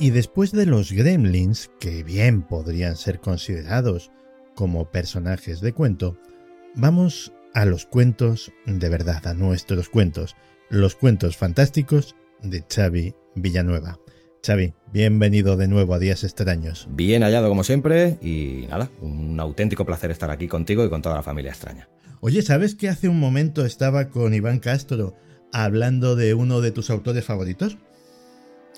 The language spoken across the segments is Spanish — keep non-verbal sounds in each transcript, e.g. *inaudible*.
Y después de los gremlins, que bien podrían ser considerados como personajes de cuento, vamos a los cuentos de verdad, a nuestros cuentos, los cuentos fantásticos de Xavi Villanueva. Xavi, bienvenido de nuevo a Días Extraños. Bien hallado como siempre y nada, un auténtico placer estar aquí contigo y con toda la familia extraña. Oye, ¿sabes que hace un momento estaba con Iván Castro hablando de uno de tus autores favoritos?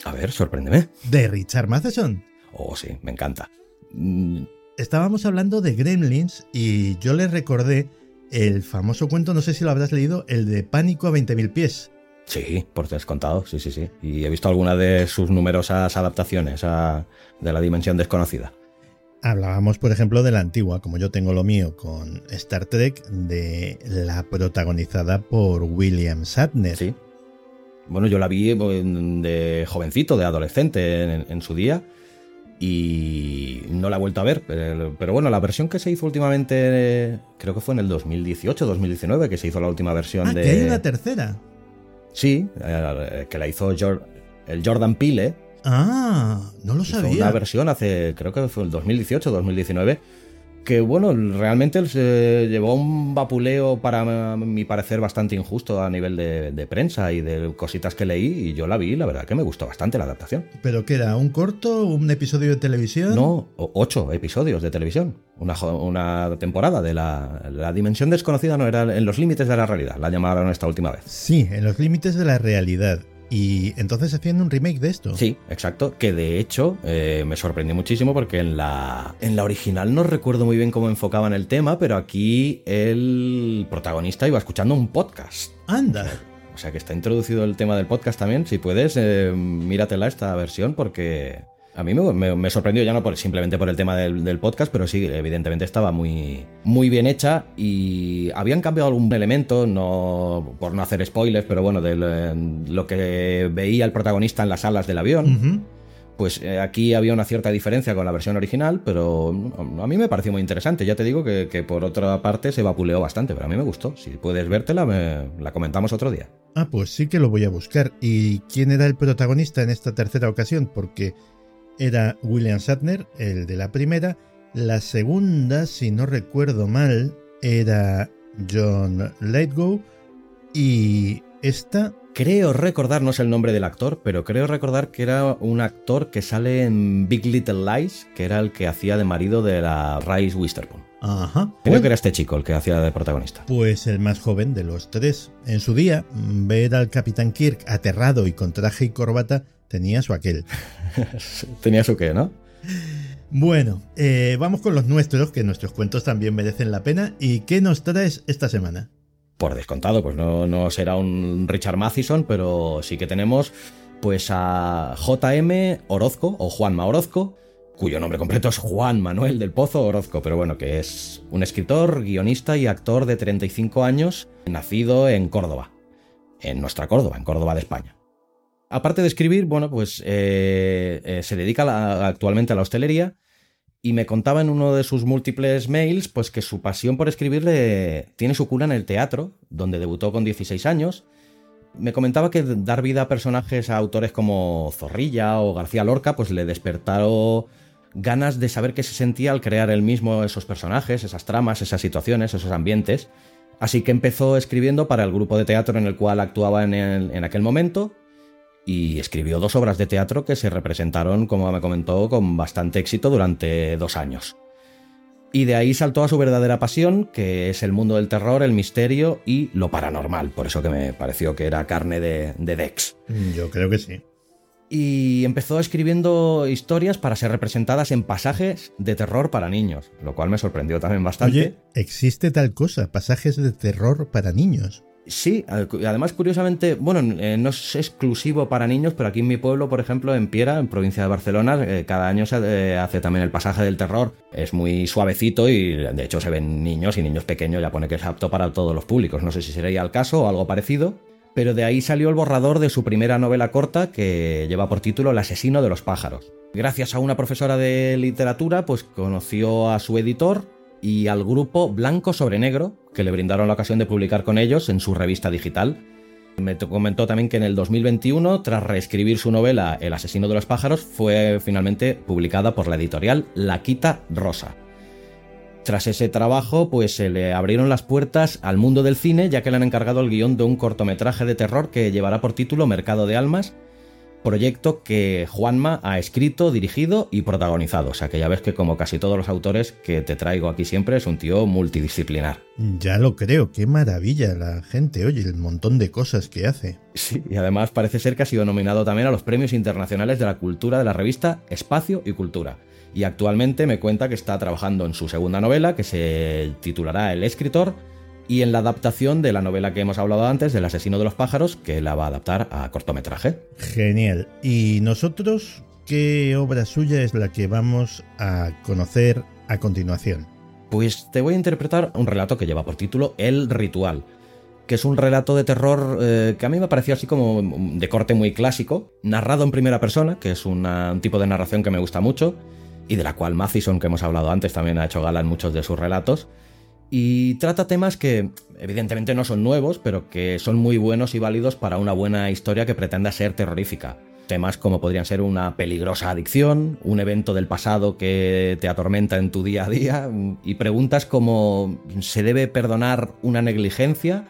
A ver, sorpréndeme. De Richard Matheson. Oh, sí, me encanta. Mm, Estábamos hablando de Gremlins y yo le recordé el famoso cuento, no sé si lo habrás leído, el de Pánico a 20.000 pies. Sí, por descontado, sí, sí, sí. Y he visto algunas de sus numerosas adaptaciones a- de la dimensión desconocida. Hablábamos, por ejemplo, de la antigua, como yo tengo lo mío con Star Trek, de la protagonizada por William Shatner. Sí. Bueno, yo la vi eh, de jovencito, de adolescente en, en su día. Y no la he vuelto a ver. Pero, bueno, la versión que se hizo últimamente, eh, creo que fue en el 2018, 2019, que se hizo la última versión Ah, de. que hay una tercera. Sí, eh, que la hizo el Jordan Peele. Ah, no lo Hizo sabía. una versión hace, creo que fue el 2018, 2019. Que bueno, realmente se llevó un vapuleo para mi parecer bastante injusto a nivel de, de prensa y de cositas que leí y yo la vi la verdad que me gustó bastante la adaptación. ¿Pero qué era? ¿Un corto? ¿Un episodio de televisión? No, ocho episodios de televisión, una, una temporada de la, la dimensión desconocida no era en los límites de la realidad, la llamaron esta última vez. Sí, en los límites de la realidad. Y entonces hacían un remake de esto. Sí, exacto. Que de hecho eh, me sorprendió muchísimo porque en la, en la original no recuerdo muy bien cómo enfocaban el tema, pero aquí el protagonista iba escuchando un podcast. Anda. O sea que está introducido el tema del podcast también. Si puedes, eh, míratela esta versión porque a mí me, me- me sorprendió ya no por, simplemente por el tema del, del podcast, pero sí, evidentemente estaba muy, muy bien hecha y habían cambiado algún elemento, no por no hacer spoilers, pero bueno, de lo- lo que veía el protagonista en las alas del avión. Pues eh, aquí había una cierta diferencia con la versión original, pero a mí me pareció muy interesante. Ya te digo que, que por otra parte se vapuleó bastante, pero a mí me gustó. Si puedes vértela, me- la comentamos otro día. Ah, pues sí que lo voy a buscar. ¿Y quién era el protagonista en esta tercera ocasión? Porque era William Shatner, el de la primera. La segunda, si no recuerdo mal, era John Lithgow. Y esta, Creo recordar, no sé el nombre del actor, pero creo recordar que era un actor que sale en Big Little Lies, que era el que hacía de marido de la Rice Witherspoon. ajá. Creo Pues- que era este chico el que hacía de protagonista. Pues el más joven de los tres. En su día, ver al Capitán Kirk aterrado y con traje y corbata tenía su aquel. *laughs* Tenía su qué, ¿no? Bueno, eh, vamos con los nuestros, que nuestros cuentos también merecen la pena. ¿Y qué nos traes esta semana? Por descontado, pues no, no será un Richard Matheson, pero sí que tenemos pues a JM Orozco o Juanma Orozco, cuyo nombre completo es Juan Manuel del Pozo Orozco, pero bueno, que es un escritor, guionista y actor de 35 años, nacido en Córdoba, en nuestra Córdoba, en Córdoba de España. Aparte de escribir, bueno, pues eh, eh, se dedica actualmente a la hostelería y me contaba en uno de sus múltiples mails pues que su pasión por escribir le- tiene su cuna en el teatro, donde debutó con 16 años. Me comentaba que dar vida a personajes a autores como Zorrilla o García Lorca pues le despertaron ganas de saber qué se sentía al crear él mismo esos personajes, esas tramas, esas situaciones, esos ambientes. Así que empezó escribiendo para el grupo de teatro en el cual actuaba en, en aquel momento y escribió dos obras de teatro que se representaron, como me comentó, con bastante éxito durante dos años. Y de ahí saltó a su verdadera pasión, que es el mundo del terror, el misterio y lo paranormal, por eso que me pareció que era carne de, de Dex. Yo creo que sí. Y empezó escribiendo historias para ser representadas en pasajes de terror para niños, lo cual me sorprendió también bastante. Oye, existe tal cosa, pasajes de terror para niños. Sí, además curiosamente, bueno, eh, no es exclusivo para niños, pero aquí en mi pueblo, por ejemplo, en Piera, en provincia de Barcelona, eh, cada año se eh, hace también el pasaje del terror. Es muy suavecito y de hecho se ven niños y niños pequeños, ya pone que es apto para todos los públicos. No sé si sería el caso o algo parecido. Pero de ahí salió el borrador de su primera novela corta que lleva por título El asesino de los pájaros. Gracias a una profesora de literatura, pues conoció a su editor, y al grupo Blanco sobre Negro, que le brindaron la ocasión de publicar con ellos en su revista digital. Me comentó también que en el 2021, tras reescribir su novela El asesino de los pájaros, fue finalmente publicada por la editorial La Quita Rosa. Tras ese trabajo, pues se le abrieron las puertas al mundo del cine, ya que le han encargado el guion de un cortometraje de terror que llevará por título Mercado de Almas, proyecto que Juanma ha escrito, dirigido y protagonizado. O sea que ya ves que como casi todos los autores que te traigo aquí siempre es un tío multidisciplinar. Ya lo creo, qué maravilla la gente, oye, el montón de cosas que hace. Sí, y además parece ser que ha sido nominado también a los premios internacionales de la cultura de la revista Espacio y Cultura. Y actualmente me cuenta que está trabajando en su segunda novela, que se titulará El escritor, y en la adaptación de la novela que hemos hablado antes, del asesino de los pájaros, que la va a adaptar a cortometraje. Genial. ¿Y nosotros qué obra suya es la que vamos a conocer a continuación? Pues te voy a interpretar un relato que lleva por título El Ritual, que es un relato de terror eh, que a mí me pareció así como de corte muy clásico, narrado en primera persona, que es un tipo de narración que me gusta mucho, y de la cual Mathison, que hemos hablado antes, también ha hecho gala en muchos de sus relatos y trata temas que evidentemente no son nuevos, pero que son muy buenos y válidos para una buena historia que pretenda ser terrorífica. Temas como podrían ser una peligrosa adicción, un evento del pasado que te atormenta en tu día a día, y preguntas como ¿se debe perdonar una negligencia?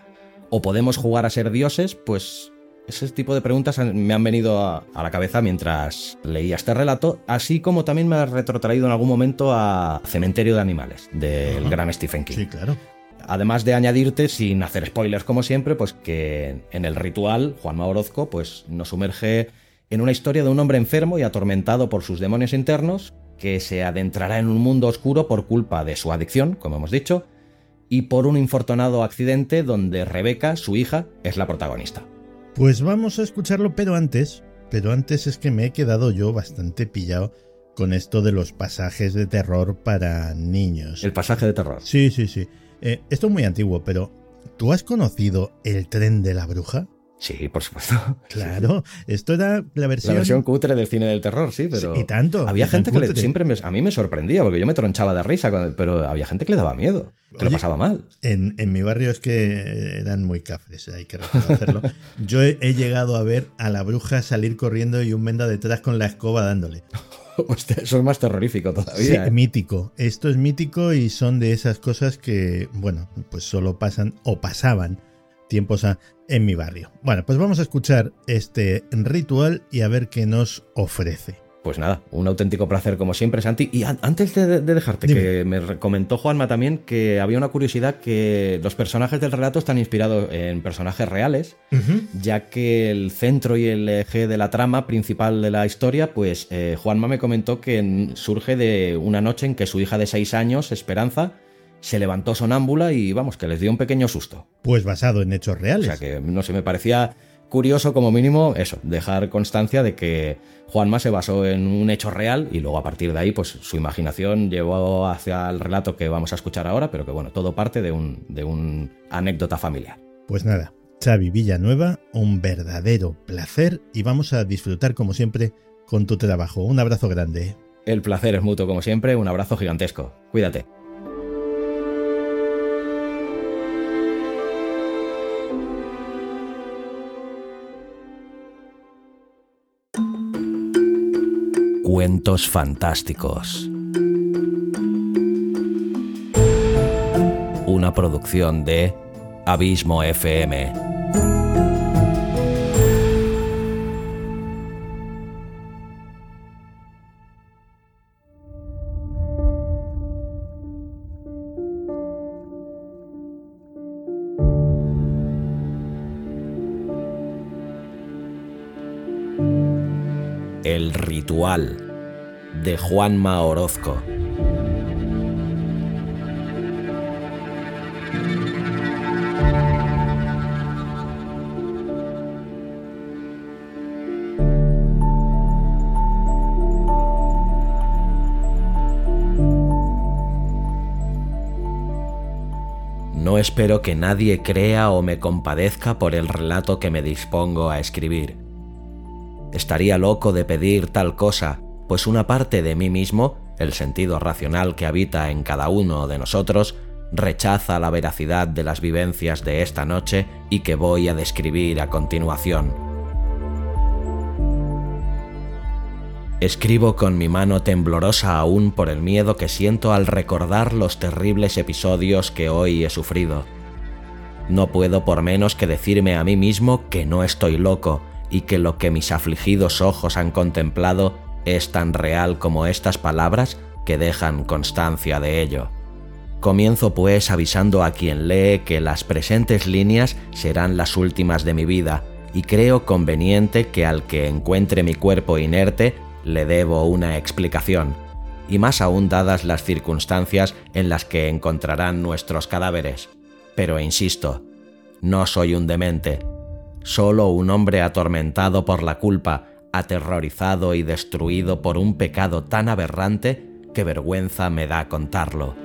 ¿O podemos jugar a ser dioses? Pues ese tipo de preguntas me han venido a, la cabeza mientras leía este relato, así como también me ha retrotraído en algún momento a Cementerio de Animales, del gran Stephen King. Sí, claro. Además de añadirte, sin hacer spoilers como siempre, pues que en el ritual, Juan Orozco pues, nos sumerge en una historia de un hombre enfermo y atormentado por sus demonios internos, que se adentrará en un mundo oscuro por culpa de su adicción, como hemos dicho, y por un infortunado accidente donde Rebeca, su hija, es la protagonista. Pues vamos a escucharlo, pero antes, pero antes es que me he quedado yo bastante pillado con esto de los pasajes de terror para niños. El pasaje de terror. Sí, sí, sí. Eh, esto es muy antiguo, pero ¿tú has conocido el tren de la bruja? Sí, por supuesto. *laughs* Claro, esto era la versión... La versión cutre del cine del terror, sí, pero... y tanto. Había gente que siempre a mí me sorprendía, porque yo me tronchaba de risa, pero había gente que le daba miedo, que lo pasaba mal. En, mi barrio es que eran muy cafres, hay que reconocerlo. *laughs* yo he, llegado a ver a la bruja salir corriendo y un venda detrás con la escoba dándole. *laughs* eso es más terrorífico todavía. Sí, ¿eh? mítico. Esto es mítico y son de esas cosas que, bueno, pues solo pasan o pasaban tiempos en mi barrio. Bueno, pues vamos a escuchar este ritual y a ver qué nos ofrece. Pues nada, un auténtico placer como siempre, Santi. Y antes de, dejarte, que me comentó Juanma también que había una curiosidad que los personajes del relato están inspirados en personajes reales, ya que el centro y el eje de la trama principal de la historia, pues eh, Juanma me comentó que surge de una noche en que su hija de seis años, Esperanza, se levantó sonámbula y vamos, que les dio un pequeño susto. Pues basado en hechos reales. O sea que, no sé, me parecía curioso como mínimo eso, dejar constancia de que Juanma se basó en un hecho real y luego a partir de ahí pues su imaginación llevó hacia el relato que vamos a escuchar ahora, pero que bueno, todo parte de un, de un anécdota familiar. Pues nada, Xavi Villanueva, un verdadero placer y vamos a disfrutar como siempre con tu trabajo. Un abrazo grande. El placer es mutuo como siempre, un abrazo gigantesco. Cuídate. Cuentos fantásticos. Una producción de Abismo FM. De Juanma Orozco. No espero que nadie crea o me compadezca por el relato que me dispongo a escribir. Estaría loco de pedir tal cosa, pues una parte de mí mismo, el sentido racional que habita en cada uno de nosotros, rechaza la veracidad de las vivencias de esta noche y que voy a describir a continuación. Escribo con mi mano temblorosa aún por el miedo que siento al recordar los terribles episodios que hoy he sufrido. No puedo por menos que decirme a mí mismo que no estoy loco y que lo que mis afligidos ojos han contemplado es tan real como estas palabras que dejan constancia de ello. Comienzo pues avisando a quien lee que las presentes líneas serán las últimas de mi vida y creo conveniente que al que encuentre mi cuerpo inerte le debo una explicación, y más aún dadas las circunstancias en las que encontrarán nuestros cadáveres. Pero insisto, no soy un demente, solo un hombre atormentado por la culpa, aterrorizado y destruido por un pecado tan aberrante que vergüenza me da contarlo.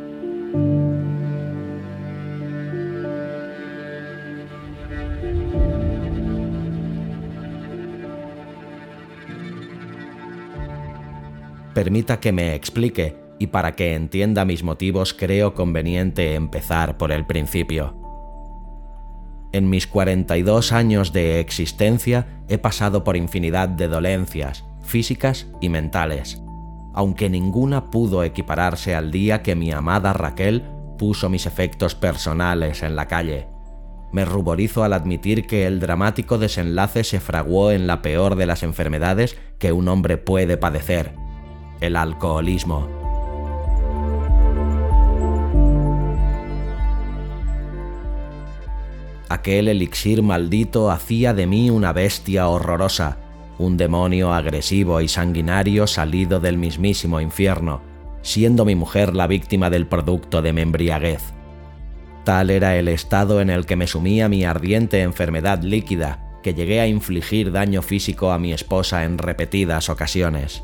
Permita que me explique y para que entienda mis motivos creo conveniente empezar por el principio. En mis 42 años de existencia he pasado por infinidad de dolencias, físicas y mentales aunque ninguna pudo equipararse al día que mi amada Raquel puso mis efectos personales en la calle. Me ruborizo al admitir que el dramático desenlace se fraguó en la peor de las enfermedades que un hombre puede padecer, el alcoholismo. Aquel elixir maldito hacía de mí una bestia horrorosa, un demonio agresivo y sanguinario salido del mismísimo infierno, siendo mi mujer la víctima del producto de mi embriaguez. Tal era el estado en el que me sumía mi ardiente enfermedad líquida, que llegué a infligir daño físico a mi esposa en repetidas ocasiones.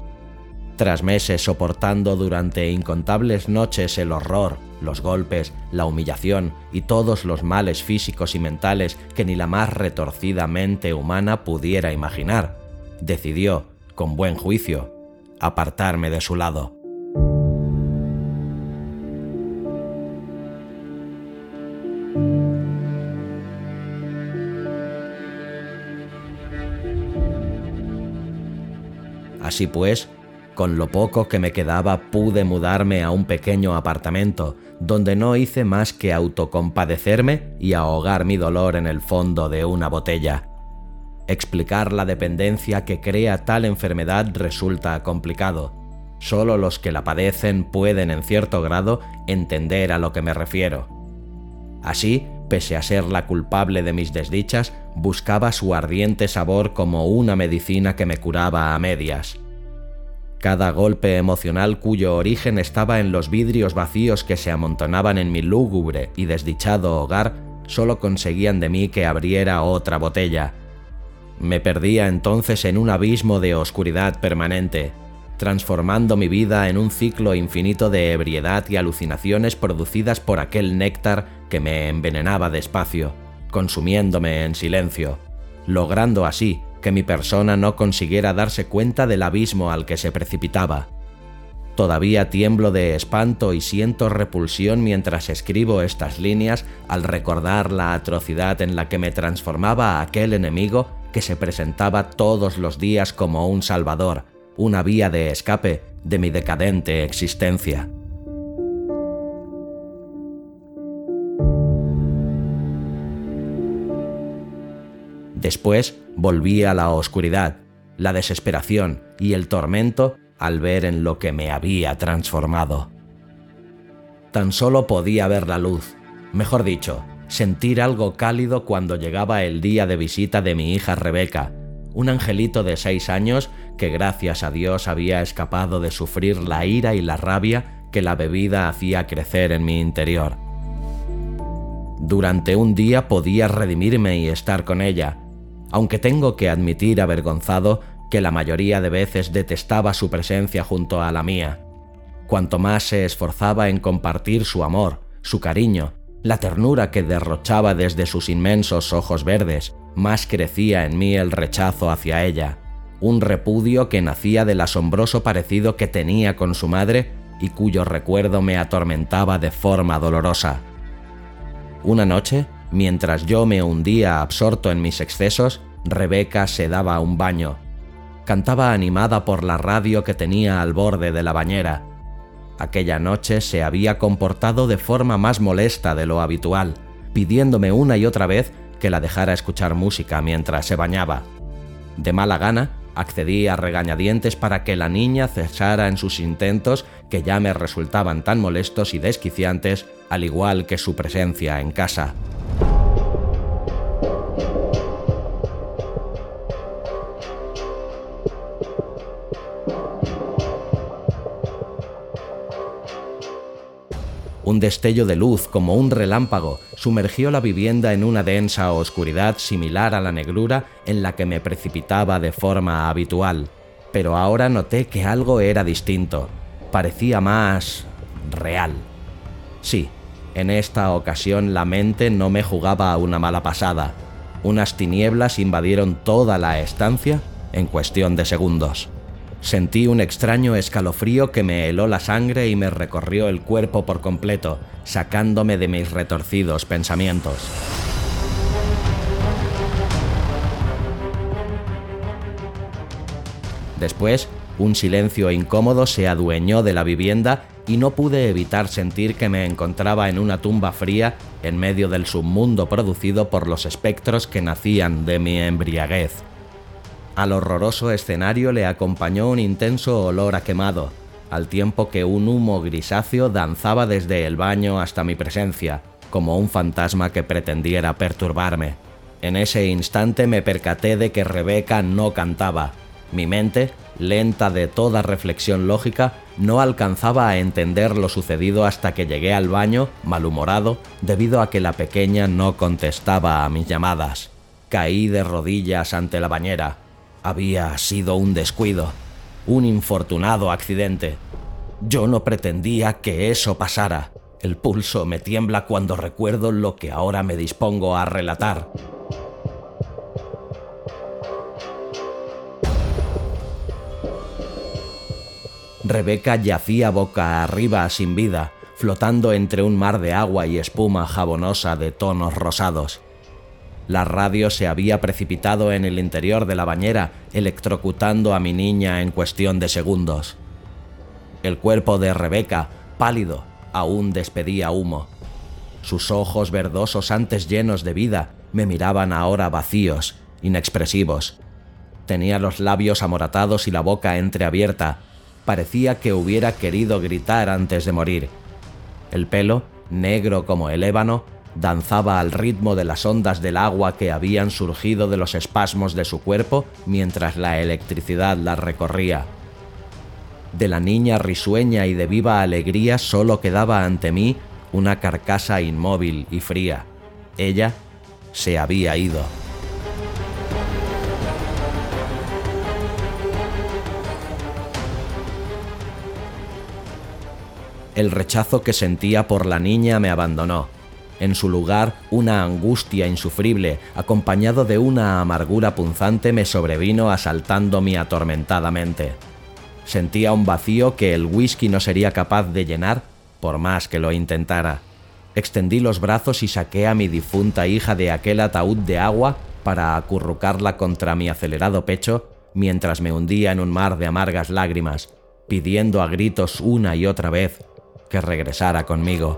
Tras meses soportando durante incontables noches el horror, los golpes, la humillación y todos los males físicos y mentales que ni la más retorcida mente humana pudiera imaginar, decidió, con buen juicio, apartarme de su lado. Así pues, con lo poco que me quedaba pude mudarme a un pequeño apartamento, donde no hice más que autocompadecerme y ahogar mi dolor en el fondo de una botella. Explicar la dependencia que crea tal enfermedad resulta complicado. Solo los que la padecen pueden en cierto grado entender a lo que me refiero. Así, pese a ser la culpable de mis desdichas, buscaba su ardiente sabor como una medicina que me curaba a medias. Cada golpe emocional cuyo origen estaba en los vidrios vacíos que se amontonaban en mi lúgubre y desdichado hogar, solo conseguían de mí que abriera otra botella, me perdía entonces en un abismo de oscuridad permanente, transformando mi vida en un ciclo infinito de ebriedad y alucinaciones producidas por aquel néctar que me envenenaba despacio, consumiéndome en silencio, logrando así que mi persona no consiguiera darse cuenta del abismo al que se precipitaba. Todavía tiemblo de espanto y siento repulsión mientras escribo estas líneas al recordar la atrocidad en la que me transformaba aquel enemigo que se presentaba todos los días como un salvador, una vía de escape de mi decadente existencia. Después volví a la oscuridad, la desesperación y el tormento al ver en lo que me había transformado. Tan solo podía ver la luz, mejor dicho, sentir algo cálido cuando llegaba el día de visita de mi hija Rebeca, un angelito de seis años que gracias a Dios había escapado de sufrir la ira y la rabia que la bebida hacía crecer en mi interior. Durante un día podía redimirme y estar con ella, aunque tengo que admitir avergonzado que la mayoría de veces detestaba su presencia junto a la mía. Cuanto más se esforzaba en compartir su amor, su cariño la ternura que derrochaba desde sus inmensos ojos verdes, más crecía en mí el rechazo hacia ella, un repudio que nacía del asombroso parecido que tenía con su madre y cuyo recuerdo me atormentaba de forma dolorosa. Una noche, mientras yo me hundía absorto en mis excesos, Rebeca se daba un baño. Cantaba animada por la radio que tenía al borde de la bañera. Aquella noche se había comportado de forma más molesta de lo habitual, pidiéndome una y otra vez que la dejara escuchar música mientras se bañaba. De mala gana, accedí a regañadientes para que la niña cesara en sus intentos que ya me resultaban tan molestos y desquiciantes, al igual que su presencia en casa. Un destello de luz como un relámpago sumergió la vivienda en una densa oscuridad similar a la negrura en la que me precipitaba de forma habitual. Pero ahora noté que algo era distinto. Parecía más... real. Sí, en esta ocasión la mente no me jugaba a una mala pasada. Unas tinieblas invadieron toda la estancia en cuestión de segundos. Sentí un extraño escalofrío que me heló la sangre y me recorrió el cuerpo por completo, sacándome de mis retorcidos pensamientos. Después, un silencio incómodo se adueñó de la vivienda y no pude evitar sentir que me encontraba en una tumba fría en medio del submundo producido por los espectros que nacían de mi embriaguez. Al horroroso escenario le acompañó un intenso olor a quemado, al tiempo que un humo grisáceo danzaba desde el baño hasta mi presencia, como un fantasma que pretendiera perturbarme. En ese instante me percaté de que Rebeca no cantaba. Mi mente, lenta de toda reflexión lógica, no alcanzaba a entender lo sucedido hasta que llegué al baño, malhumorado, debido a que la pequeña no contestaba a mis llamadas. Caí de rodillas ante la bañera, había sido un descuido, un infortunado accidente. Yo no pretendía que eso pasara. El pulso me tiembla cuando recuerdo lo que ahora me dispongo a relatar. Rebeca yacía boca arriba sin vida, flotando entre un mar de agua y espuma jabonosa de tonos rosados. La radio se había precipitado en el interior de la bañera, electrocutando a mi niña en cuestión de segundos. El cuerpo de Rebeca, pálido, aún despedía humo. Sus ojos verdosos antes llenos de vida me miraban ahora vacíos, inexpresivos. Tenía los labios amoratados y la boca entreabierta. Parecía que hubiera querido gritar antes de morir. El pelo, negro como el ébano, danzaba al ritmo de las ondas del agua que habían surgido de los espasmos de su cuerpo mientras la electricidad la recorría. De la niña risueña y de viva alegría solo quedaba ante mí una carcasa inmóvil y fría. Ella se había ido. El rechazo que sentía por la niña me abandonó en su lugar, una angustia insufrible, acompañado de una amargura punzante, me sobrevino asaltando mi atormentada mente. Sentía un vacío que el whisky no sería capaz de llenar por más que lo intentara. Extendí los brazos y saqué a mi difunta hija de aquel ataúd de agua para acurrucarla contra mi acelerado pecho mientras me hundía en un mar de amargas lágrimas, pidiendo a gritos una y otra vez que regresara conmigo.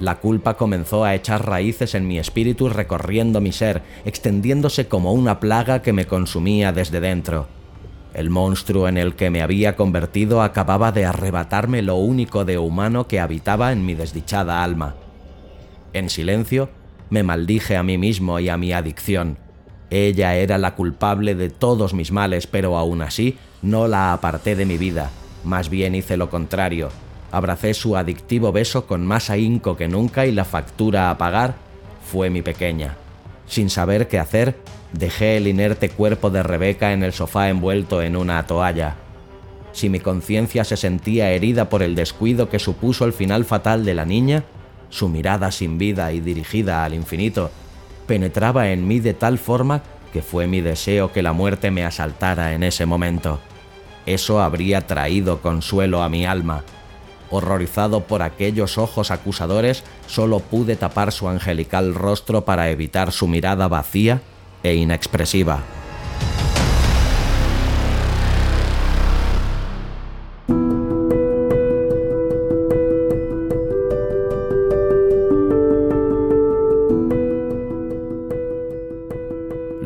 La culpa comenzó a echar raíces en mi espíritu recorriendo mi ser, extendiéndose como una plaga que me consumía desde dentro. El monstruo en el que me había convertido acababa de arrebatarme lo único de humano que habitaba en mi desdichada alma. En silencio, me maldije a mí mismo y a mi adicción. Ella era la culpable de todos mis males, pero aún así no la aparté de mi vida. Más bien hice lo contrario, Abracé su adictivo beso con más ahínco que nunca y la factura a pagar fue mi pequeña. Sin saber qué hacer, dejé el inerte cuerpo de Rebeca en el sofá envuelto en una toalla. Si mi conciencia se sentía herida por el descuido que supuso el final fatal de la niña, su mirada sin vida y dirigida al infinito penetraba en mí de tal forma que fue mi deseo que la muerte me asaltara en ese momento. Eso habría traído consuelo a mi alma. Horrorizado por aquellos ojos acusadores, solo pude tapar su angelical rostro para evitar su mirada vacía e inexpresiva.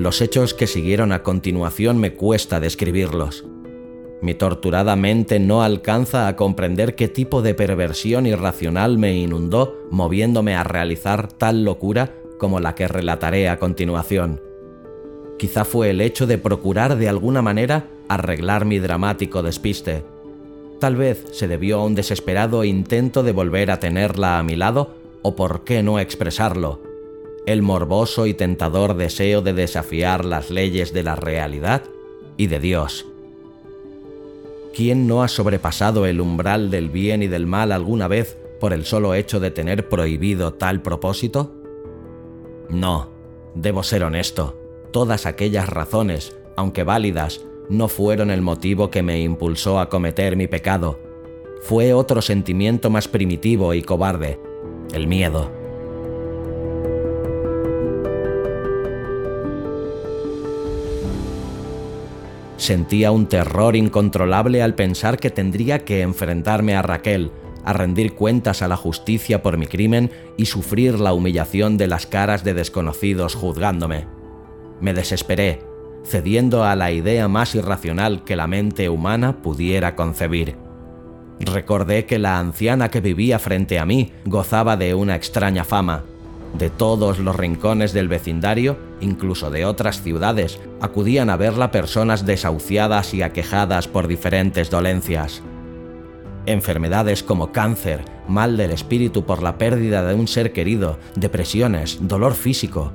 Los hechos que siguieron a continuación me cuesta describirlos. Mi torturada mente no alcanza a comprender qué tipo de perversión irracional me inundó moviéndome a realizar tal locura como la que relataré a continuación. Quizá fue el hecho de procurar de alguna manera arreglar mi dramático despiste. Tal vez se debió a un desesperado intento de volver a tenerla a mi lado, o por qué no expresarlo, el morboso y tentador deseo de desafiar las leyes de la realidad y de Dios. ¿Quién no ha sobrepasado el umbral del bien y del mal alguna vez por el solo hecho de tener prohibido tal propósito? No, debo ser honesto. Todas aquellas razones, aunque válidas, no fueron el motivo que me impulsó a cometer mi pecado. Fue otro sentimiento más primitivo y cobarde, el miedo. Sentía un terror incontrolable al pensar que tendría que enfrentarme a Raquel, a rendir cuentas a la justicia por mi crimen y sufrir la humillación de las caras de desconocidos juzgándome. Me desesperé, cediendo a la idea más irracional que la mente humana pudiera concebir. Recordé que la anciana que vivía frente a mí gozaba de una extraña fama, de todos los rincones del vecindario, incluso de otras ciudades, acudían a verla personas desahuciadas y aquejadas por diferentes dolencias. Enfermedades como cáncer, mal del espíritu por la pérdida de un ser querido, depresiones, dolor físico.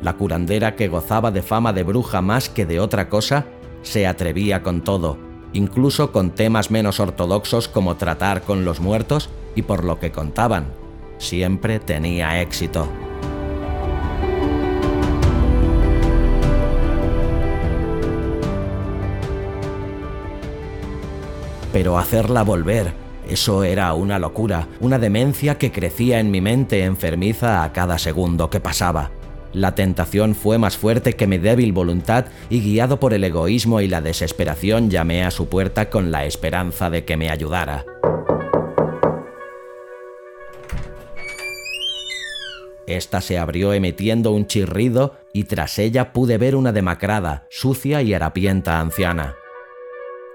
La curandera que gozaba de fama de bruja más que de otra cosa, se atrevía con todo, incluso con temas menos ortodoxos como tratar con los muertos y por lo que contaban, siempre tenía éxito. Pero hacerla volver, eso era una locura, una demencia que crecía en mi mente enfermiza a cada segundo que pasaba. La tentación fue más fuerte que mi débil voluntad y guiado por el egoísmo y la desesperación llamé a su puerta con la esperanza de que me ayudara. Esta se abrió emitiendo un chirrido y tras ella pude ver una demacrada, sucia y harapienta anciana.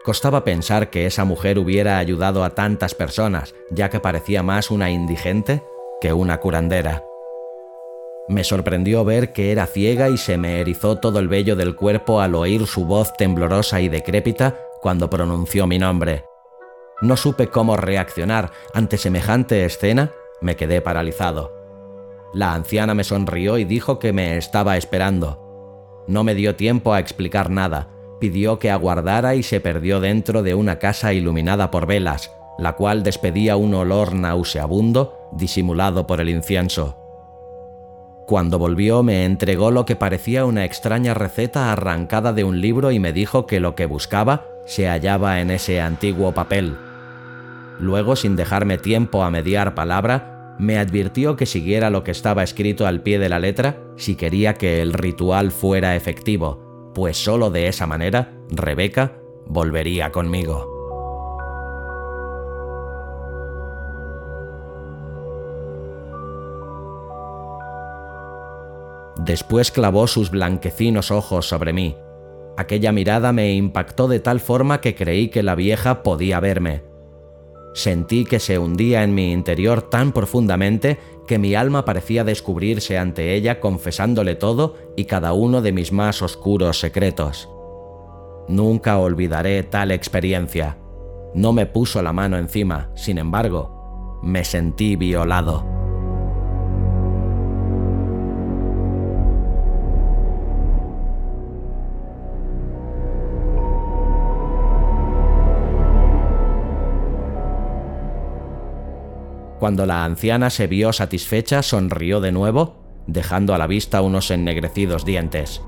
Costaba pensar que esa mujer hubiera ayudado a tantas personas, ya que parecía más una indigente que una curandera. Me sorprendió ver que era ciega y se me erizó todo el vello del cuerpo al oír su voz temblorosa y decrépita cuando pronunció mi nombre. No supe cómo reaccionar ante semejante escena, me quedé paralizado. La anciana me sonrió y dijo que me estaba esperando. No me dio tiempo a explicar nada. Pidió que aguardara y se perdió dentro de una casa iluminada por velas, la cual despedía un olor nauseabundo disimulado por el incienso. Cuando volvió me entregó lo que parecía una extraña receta arrancada de un libro y me dijo que lo que buscaba se hallaba en ese antiguo papel. Luego, sin dejarme tiempo a mediar palabra, me advirtió que siguiera lo que estaba escrito al pie de la letra si quería que el ritual fuera efectivo, pues sólo de esa manera Rebeca volvería conmigo. Después clavó sus blanquecinos ojos sobre mí. Aquella mirada me impactó de tal forma que creí que la vieja podía verme. Sentí que se hundía en mi interior tan profundamente que mi alma parecía descubrirse ante ella confesándole todo y cada uno de mis más oscuros secretos. Nunca olvidaré tal experiencia. No me puso la mano encima, sin embargo, me sentí violado. Cuando la anciana se vio satisfecha, sonrió de nuevo, dejando a la vista unos ennegrecidos dientes.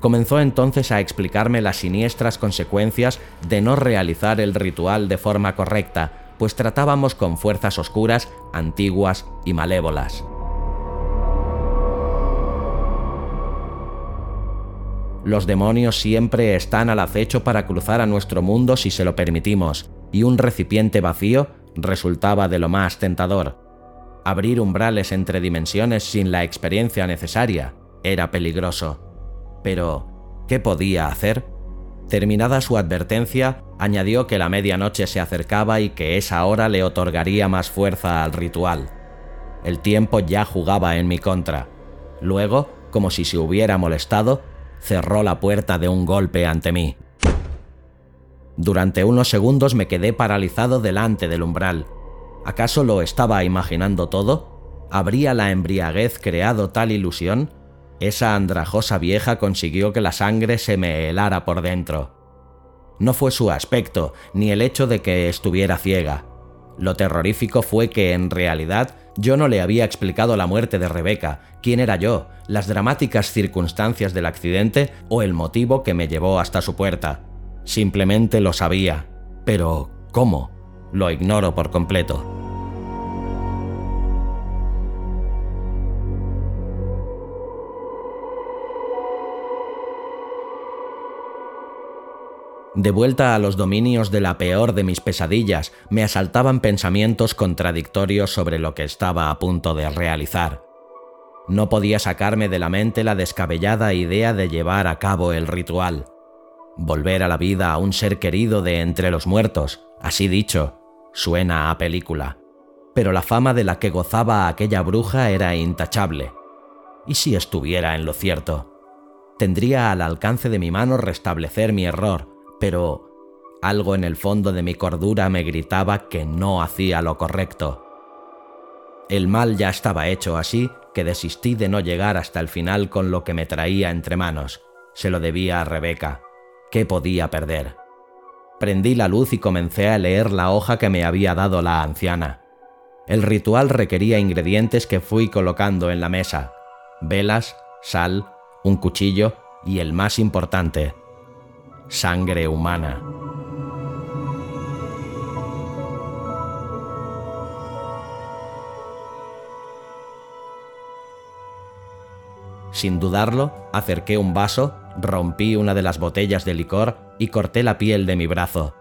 Comenzó entonces a explicarme las siniestras consecuencias de no realizar el ritual de forma correcta, pues tratábamos con fuerzas oscuras, antiguas y malévolas. Los demonios siempre están al acecho para cruzar a nuestro mundo si se lo permitimos, y un recipiente vacío resultaba de lo más tentador. Abrir umbrales entre dimensiones sin la experiencia necesaria era peligroso. Pero, ¿qué podía hacer? Terminada su advertencia, añadió que la medianoche se acercaba y que esa hora le otorgaría más fuerza al ritual. El tiempo ya jugaba en mi contra. Luego, como si se hubiera molestado, cerró la puerta de un golpe ante mí. Durante unos segundos me quedé paralizado delante del umbral. ¿Acaso lo estaba imaginando todo? ¿Habría la embriaguez creado tal ilusión? Esa andrajosa vieja consiguió que la sangre se me helara por dentro. No fue su aspecto, ni el hecho de que estuviera ciega. Lo terrorífico fue que en realidad yo no le había explicado la muerte de Rebeca, quién era yo, las dramáticas circunstancias del accidente o el motivo que me llevó hasta su puerta. Simplemente lo sabía. Pero, ¿cómo? Lo ignoro por completo. De vuelta a los dominios de la peor de mis pesadillas, me asaltaban pensamientos contradictorios sobre lo que estaba a punto de realizar. No podía sacarme de la mente la descabellada idea de llevar a cabo el ritual. Volver a la vida a un ser querido de entre los muertos, así dicho, suena a película. Pero la fama de la que gozaba aquella bruja era intachable. ¿Y si estuviera en lo cierto? Tendría al alcance de mi mano restablecer mi error, pero algo en el fondo de mi cordura me gritaba que no hacía lo correcto. El mal ya estaba hecho así que desistí de no llegar hasta el final con lo que me traía entre manos. Se lo debía a Rebeca. ¿Qué podía perder? Prendí la luz y comencé a leer la hoja que me había dado la anciana. El ritual requería ingredientes que fui colocando en la mesa. Velas, sal, un cuchillo y el más importante, sangre humana. Sin dudarlo, acerqué un vaso, rompí una de las botellas de licor y corté la piel de mi brazo.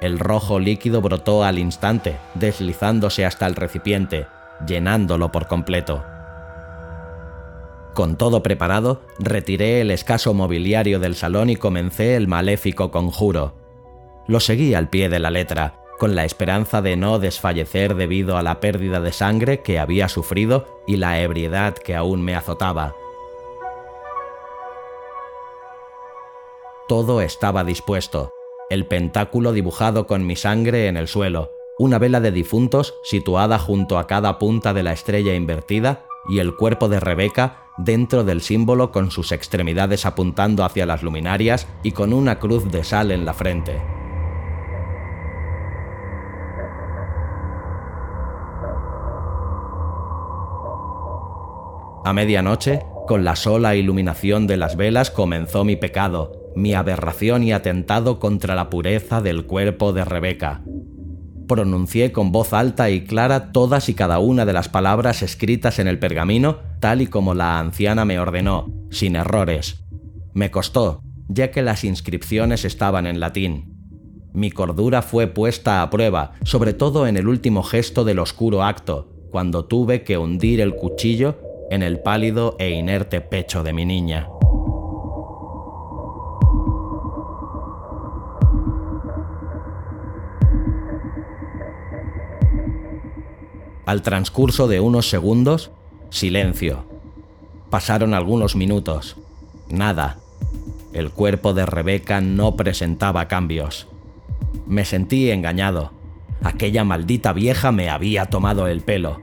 El rojo líquido brotó al instante, deslizándose hasta el recipiente, llenándolo por completo. Con todo preparado, retiré el escaso mobiliario del salón y comencé el maléfico conjuro. Lo seguí al pie de la letra, con la esperanza de no desfallecer debido a la pérdida de sangre que había sufrido y la ebriedad que aún me azotaba. Todo estaba dispuesto. El pentáculo dibujado con mi sangre en el suelo, una vela de difuntos situada junto a cada punta de la estrella invertida y el cuerpo de Rebeca dentro del símbolo con sus extremidades apuntando hacia las luminarias y con una cruz de sal en la frente. A medianoche, con la sola iluminación de las velas comenzó mi pecado, mi aberración y atentado contra la pureza del cuerpo de Rebeca pronuncié con voz alta y clara todas y cada una de las palabras escritas en el pergamino, tal y como la anciana me ordenó, sin errores. Me costó, ya que las inscripciones estaban en latín. Mi cordura fue puesta a prueba, sobre todo en el último gesto del oscuro acto, cuando tuve que hundir el cuchillo en el pálido e inerte pecho de mi niña. Al transcurso de unos segundos, silencio. Pasaron algunos minutos. Nada. El cuerpo de Rebeca no presentaba cambios. Me sentí engañado. Aquella maldita vieja me había tomado el pelo.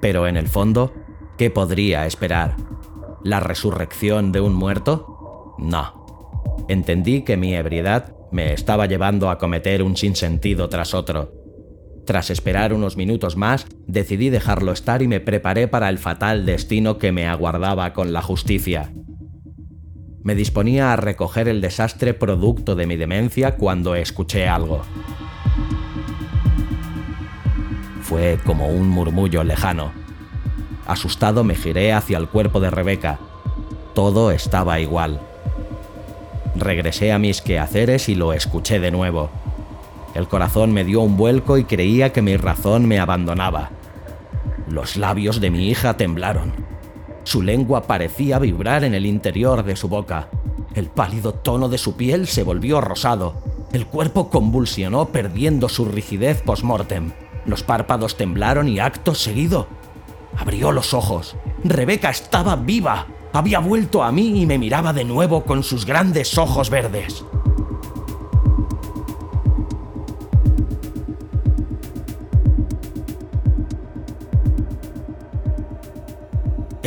Pero en el fondo, ¿qué podría esperar? ¿La resurrección de un muerto? No. Entendí que mi ebriedad me estaba llevando a cometer un sinsentido tras otro Tras esperar unos minutos más, decidí dejarlo estar y me preparé para el fatal destino que me aguardaba con la justicia. Me disponía a recoger el desastre producto de mi demencia cuando escuché algo. Fue como un murmullo lejano. Asustado me giré hacia el cuerpo de Rebeca. Todo estaba igual. Regresé a mis quehaceres y lo escuché de nuevo. El corazón me dio un vuelco y creía que mi razón me abandonaba. Los labios de mi hija temblaron. Su lengua parecía vibrar en el interior de su boca. El pálido tono de su piel se volvió rosado. El cuerpo convulsionó perdiendo su rigidez post-mortem. Los párpados temblaron y acto seguido abrió los ojos. Rebeca estaba viva. Había vuelto a mí y me miraba de nuevo con sus grandes ojos verdes.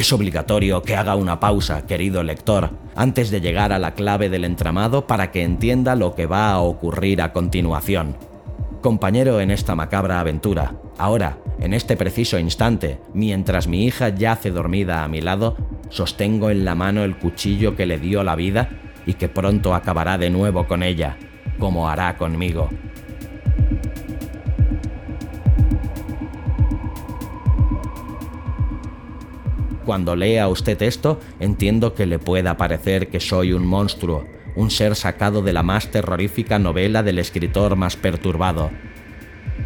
Es obligatorio que haga una pausa, querido lector, antes de llegar a la clave del entramado para que entienda lo que va a ocurrir a continuación. Compañero en esta macabra aventura, ahora, en este preciso instante, mientras mi hija yace dormida a mi lado, sostengo en la mano el cuchillo que le dio la vida y que pronto acabará de nuevo con ella, como hará conmigo. Cuando lea usted esto, entiendo que le pueda parecer que soy un monstruo, un ser sacado de la más terrorífica novela del escritor más perturbado.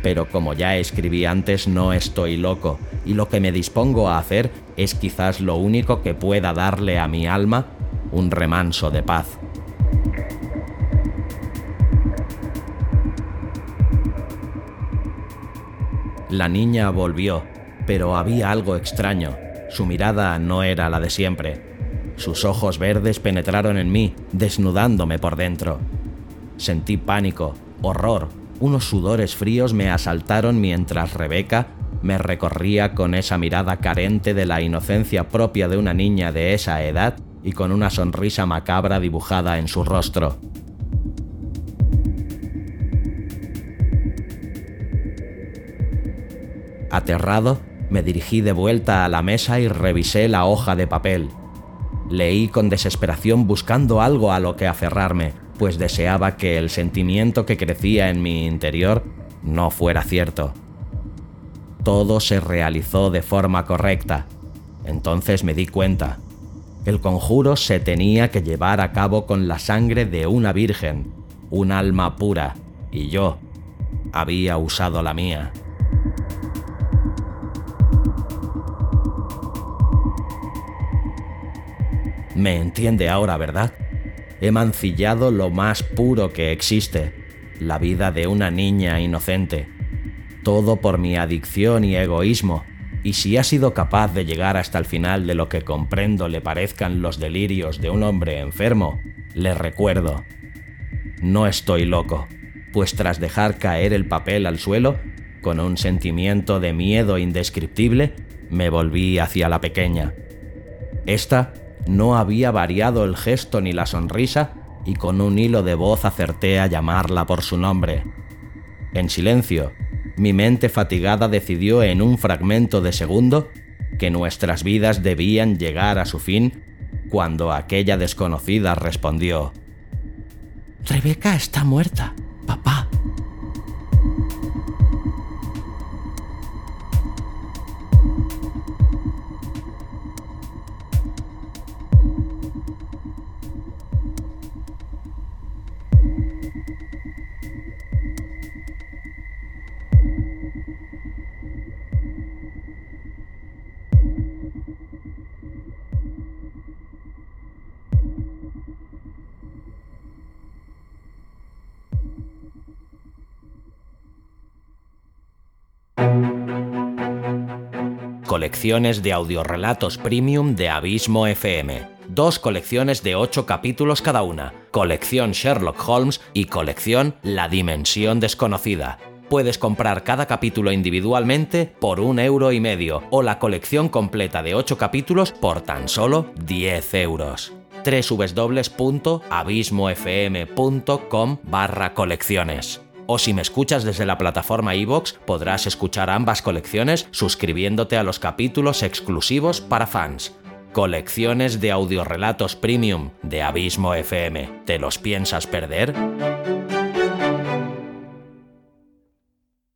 Pero como ya escribí antes, no estoy loco, y lo que me dispongo a hacer es quizás lo único que pueda darle a mi alma un remanso de paz. La niña volvió, pero había algo extraño. Su mirada no era la de siempre. Sus ojos verdes penetraron en mí, desnudándome por dentro. Sentí pánico, horror, unos sudores fríos me asaltaron mientras Rebeca me recorría con esa mirada carente de la inocencia propia de una niña de esa edad y con una sonrisa macabra dibujada en su rostro. Aterrado, me dirigí de vuelta a la mesa y revisé la hoja de papel. Leí con desesperación buscando algo a lo que aferrarme, pues deseaba que el sentimiento que crecía en mi interior no fuera cierto. Todo se realizó de forma correcta. Entonces me di cuenta. El conjuro se tenía que llevar a cabo con la sangre de una virgen, un alma pura, y yo había usado la mía. Me entiende ahora, ¿verdad? He mancillado lo más puro que existe, la vida de una niña inocente. Todo por mi adicción y egoísmo, y si ha sido capaz de llegar hasta el final de lo que comprendo le parezcan los delirios de un hombre enfermo, le recuerdo. No estoy loco, pues tras dejar caer el papel al suelo, con un sentimiento de miedo indescriptible, me volví hacia la pequeña. Esta no había variado el gesto ni la sonrisa y con un hilo de voz acerté a llamarla por su nombre. En silencio, mi mente fatigada decidió en un fragmento de segundo que nuestras vidas debían llegar a su fin cuando aquella desconocida respondió, Rebeca está muerta, papá. Colecciones de audiorelatos premium de Abismo FM. Dos colecciones de ocho capítulos cada una, colección Sherlock Holmes y colección La Dimensión Desconocida. Puedes comprar cada capítulo individualmente por un euro y medio o la colección completa de ocho capítulos por tan solo 10 euros www.abismofm.com barra colecciones O si me escuchas desde la plataforma iVoox, podrás escuchar ambas colecciones suscribiéndote a los capítulos exclusivos para fans. Colecciones de audiorelatos premium de Abismo FM. ¿Te los piensas perder?